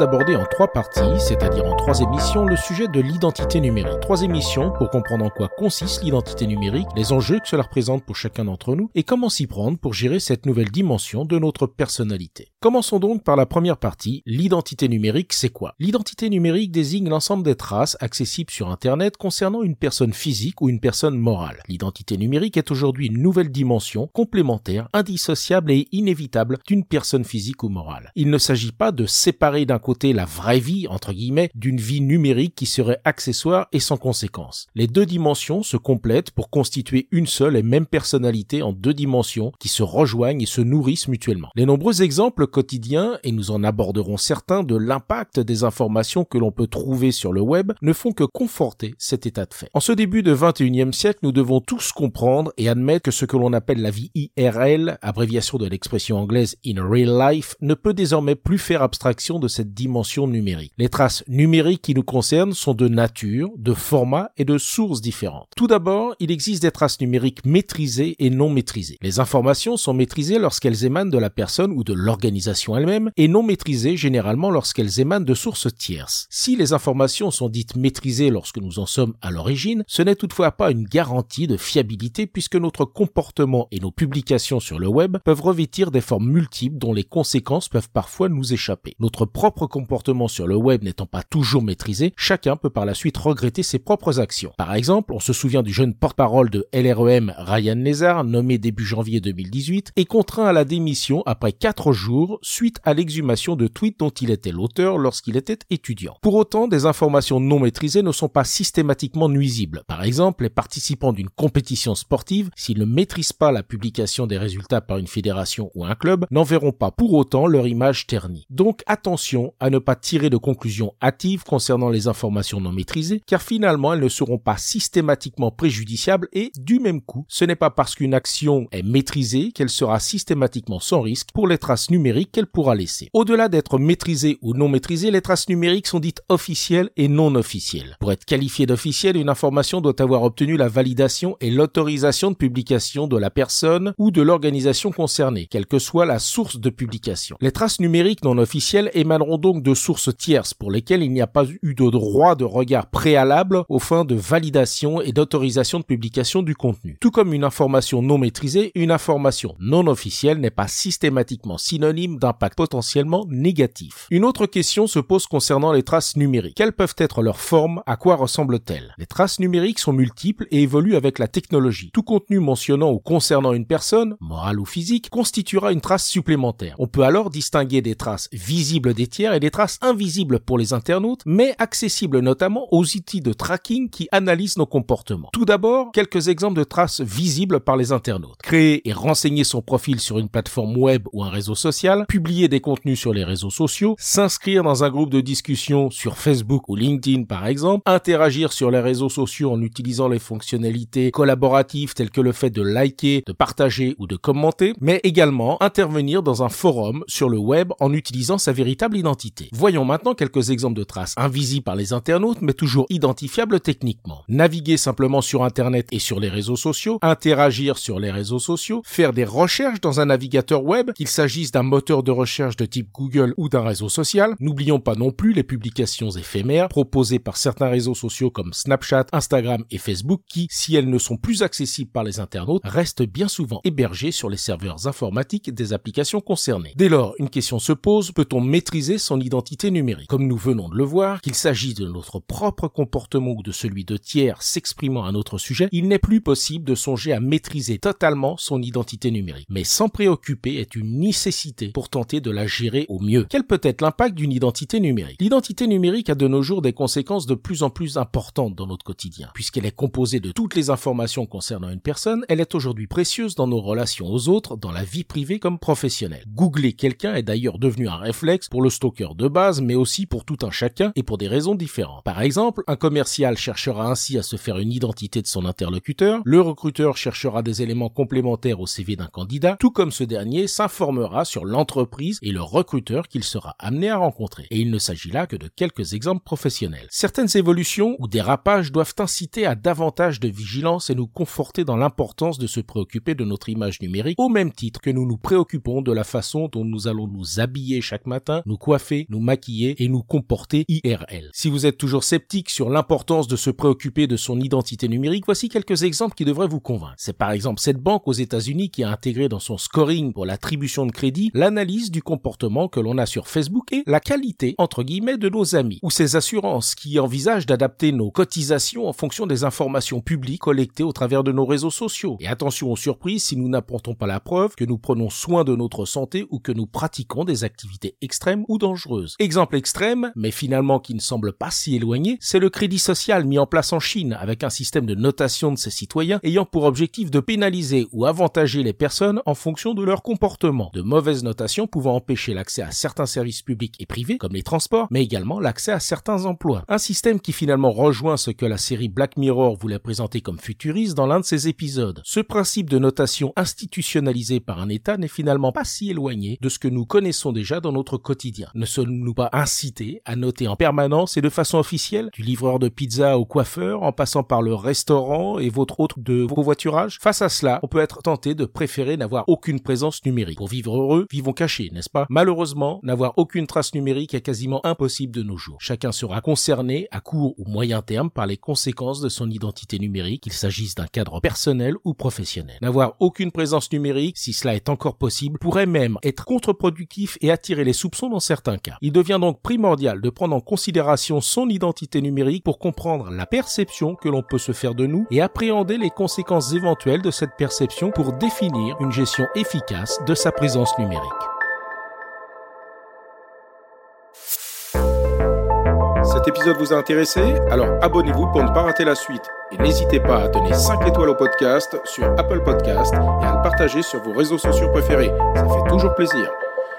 D'aborder en trois parties, c'est-à-dire en trois émissions, le sujet de l'identité numérique. Trois émissions pour comprendre en quoi consiste l'identité numérique, les enjeux que cela représente pour chacun d'entre nous et comment s'y prendre pour gérer cette nouvelle dimension de notre personnalité. Commençons donc par la première partie, l'identité numérique, c'est quoi? L'identité numérique désigne l'ensemble des traces accessibles sur Internet concernant une personne physique ou une personne morale. L'identité numérique est aujourd'hui une nouvelle dimension complémentaire, indissociable et inévitable d'une personne physique ou morale. Il ne s'agit pas de séparer d'un la vraie vie, entre guillemets, d'une vie numérique qui serait accessoire et sans conséquence. Les deux dimensions se complètent pour constituer une seule et même personnalité en deux dimensions qui se rejoignent et se nourrissent mutuellement. Les nombreux exemples quotidiens, et nous en aborderons certains, de l'impact des informations que l'on peut trouver sur le web ne font que conforter cet état de fait. En ce début de 21e siècle, nous devons tous comprendre et admettre que ce que l'on appelle la vie IRL, abréviation de l'expression anglaise in real life, ne peut désormais plus faire abstraction de cette dimension numérique. Les traces numériques qui nous concernent sont de nature, de format et de sources différentes. Tout d'abord, il existe des traces numériques maîtrisées et non maîtrisées. Les informations sont maîtrisées lorsqu'elles émanent de la personne ou de l'organisation elle-même et non maîtrisées généralement lorsqu'elles émanent de sources tierces. Si les informations sont dites maîtrisées lorsque nous en sommes à l'origine, ce n'est toutefois pas une garantie de fiabilité puisque notre comportement et nos publications sur le web peuvent revêtir des formes multiples dont les conséquences peuvent parfois nous échapper. Notre propre comportement sur le web n'étant pas toujours maîtrisé, chacun peut par la suite regretter ses propres actions. Par exemple, on se souvient du jeune porte-parole de LREM Ryan Lézard, nommé début janvier 2018, et contraint à la démission après 4 jours suite à l'exhumation de tweets dont il était l'auteur lorsqu'il était étudiant. Pour autant, des informations non maîtrisées ne sont pas systématiquement nuisibles. Par exemple, les participants d'une compétition sportive, s'ils ne maîtrisent pas la publication des résultats par une fédération ou un club, n'en verront pas pour autant leur image ternie. Donc attention à ne pas tirer de conclusions hâtives concernant les informations non maîtrisées, car finalement elles ne seront pas systématiquement préjudiciables et, du même coup, ce n'est pas parce qu'une action est maîtrisée qu'elle sera systématiquement sans risque pour les traces numériques qu'elle pourra laisser. Au-delà d'être maîtrisée ou non maîtrisée, les traces numériques sont dites officielles et non officielles. Pour être qualifiée d'officielle, une information doit avoir obtenu la validation et l'autorisation de publication de la personne ou de l'organisation concernée, quelle que soit la source de publication. Les traces numériques non officielles émaneront donc de sources tierces pour lesquelles il n'y a pas eu de droit de regard préalable aux fins de validation et d'autorisation de publication du contenu. Tout comme une information non maîtrisée, une information non officielle n'est pas systématiquement synonyme d'impact potentiellement négatif. Une autre question se pose concernant les traces numériques. Quelles peuvent être leurs formes? À quoi ressemblent-elles? Les traces numériques sont multiples et évoluent avec la technologie. Tout contenu mentionnant ou concernant une personne, morale ou physique, constituera une trace supplémentaire. On peut alors distinguer des traces visibles des tiers et des traces invisibles pour les internautes, mais accessibles notamment aux outils de tracking qui analysent nos comportements. Tout d'abord, quelques exemples de traces visibles par les internautes. Créer et renseigner son profil sur une plateforme web ou un réseau social, publier des contenus sur les réseaux sociaux, s'inscrire dans un groupe de discussion sur Facebook ou LinkedIn par exemple, interagir sur les réseaux sociaux en utilisant les fonctionnalités collaboratives telles que le fait de liker, de partager ou de commenter, mais également intervenir dans un forum sur le web en utilisant sa identité. Voyons maintenant quelques exemples de traces invisibles par les internautes mais toujours identifiables techniquement. Naviguer simplement sur Internet et sur les réseaux sociaux, interagir sur les réseaux sociaux, faire des recherches dans un navigateur web, qu'il s'agisse d'un moteur de recherche de type Google ou d'un réseau social. N'oublions pas non plus les publications éphémères proposées par certains réseaux sociaux comme Snapchat, Instagram et Facebook qui, si elles ne sont plus accessibles par les internautes, restent bien souvent hébergées sur les serveurs informatiques des applications concernées. Dès lors, une question se pose, peut-on maîtriser son identité numérique. Comme nous venons de le voir, qu'il s'agisse de notre propre comportement ou de celui de tiers s'exprimant à notre sujet, il n'est plus possible de songer à maîtriser totalement son identité numérique. Mais s'en préoccuper est une nécessité pour tenter de la gérer au mieux. Quel peut être l'impact d'une identité numérique? L'identité numérique a de nos jours des conséquences de plus en plus importantes dans notre quotidien. Puisqu'elle est composée de toutes les informations concernant une personne, elle est aujourd'hui précieuse dans nos relations aux autres, dans la vie privée comme professionnelle. Googler quelqu'un est d'ailleurs devenu un réflexe pour le stalker de base, mais aussi pour tout un chacun et pour des raisons différentes. Par exemple, un commercial cherchera ainsi à se faire une identité de son interlocuteur, le recruteur cherchera des éléments complémentaires au CV d'un candidat, tout comme ce dernier s'informera sur l'entreprise et le recruteur qu'il sera amené à rencontrer. Et il ne s'agit là que de quelques exemples professionnels. Certaines évolutions ou dérapages doivent inciter à davantage de vigilance et nous conforter dans l'importance de se préoccuper de notre image numérique au même titre que nous nous préoccupons de la façon dont nous allons nous habiller chaque matin, nous coiffer, nous maquiller et nous comporter IRL. Si vous êtes toujours sceptique sur l'importance de se préoccuper de son identité numérique, voici quelques exemples qui devraient vous convaincre. C'est par exemple cette banque aux États-Unis qui a intégré dans son scoring pour l'attribution de crédit l'analyse du comportement que l'on a sur Facebook et la qualité, entre guillemets, de nos amis. Ou ces assurances qui envisagent d'adapter nos cotisations en fonction des informations publiques collectées au travers de nos réseaux sociaux. Et attention aux surprises si nous n'apportons pas la preuve que nous prenons soin de notre santé ou que nous pratiquons des activités Exemple extrême, mais finalement qui ne semble pas si éloigné, c'est le crédit social mis en place en Chine avec un système de notation de ses citoyens ayant pour objectif de pénaliser ou avantager les personnes en fonction de leur comportement. De mauvaises notations pouvant empêcher l'accès à certains services publics et privés comme les transports, mais également l'accès à certains emplois. Un système qui finalement rejoint ce que la série Black Mirror voulait présenter comme futuriste dans l'un de ses épisodes. Ce principe de notation institutionnalisé par un État n'est finalement pas si éloigné de ce que nous connaissons déjà dans notre quotidien. Ne sommes-nous pas incités à noter en permanence et de façon officielle, du livreur de pizza au coiffeur, en passant par le restaurant et votre autre de vos voiturages? Face à cela, on peut être tenté de préférer n'avoir aucune présence numérique. Pour vivre heureux, vivons cachés, n'est-ce pas? Malheureusement, n'avoir aucune trace numérique est quasiment impossible de nos jours. Chacun sera concerné à court ou moyen terme par les conséquences de son identité numérique, qu'il s'agisse d'un cadre personnel ou professionnel. N'avoir aucune présence numérique, si cela est encore possible, pourrait même être contre-productif et attirer les dans certains cas. Il devient donc primordial de prendre en considération son identité numérique pour comprendre la perception que l'on peut se faire de nous et appréhender les conséquences éventuelles de cette perception pour définir une gestion efficace de sa présence numérique. Cet épisode vous a intéressé? Alors abonnez-vous pour ne pas rater la suite. Et n'hésitez pas à donner 5 étoiles au podcast sur Apple Podcast et à le partager sur vos réseaux sociaux préférés. Ça fait toujours plaisir.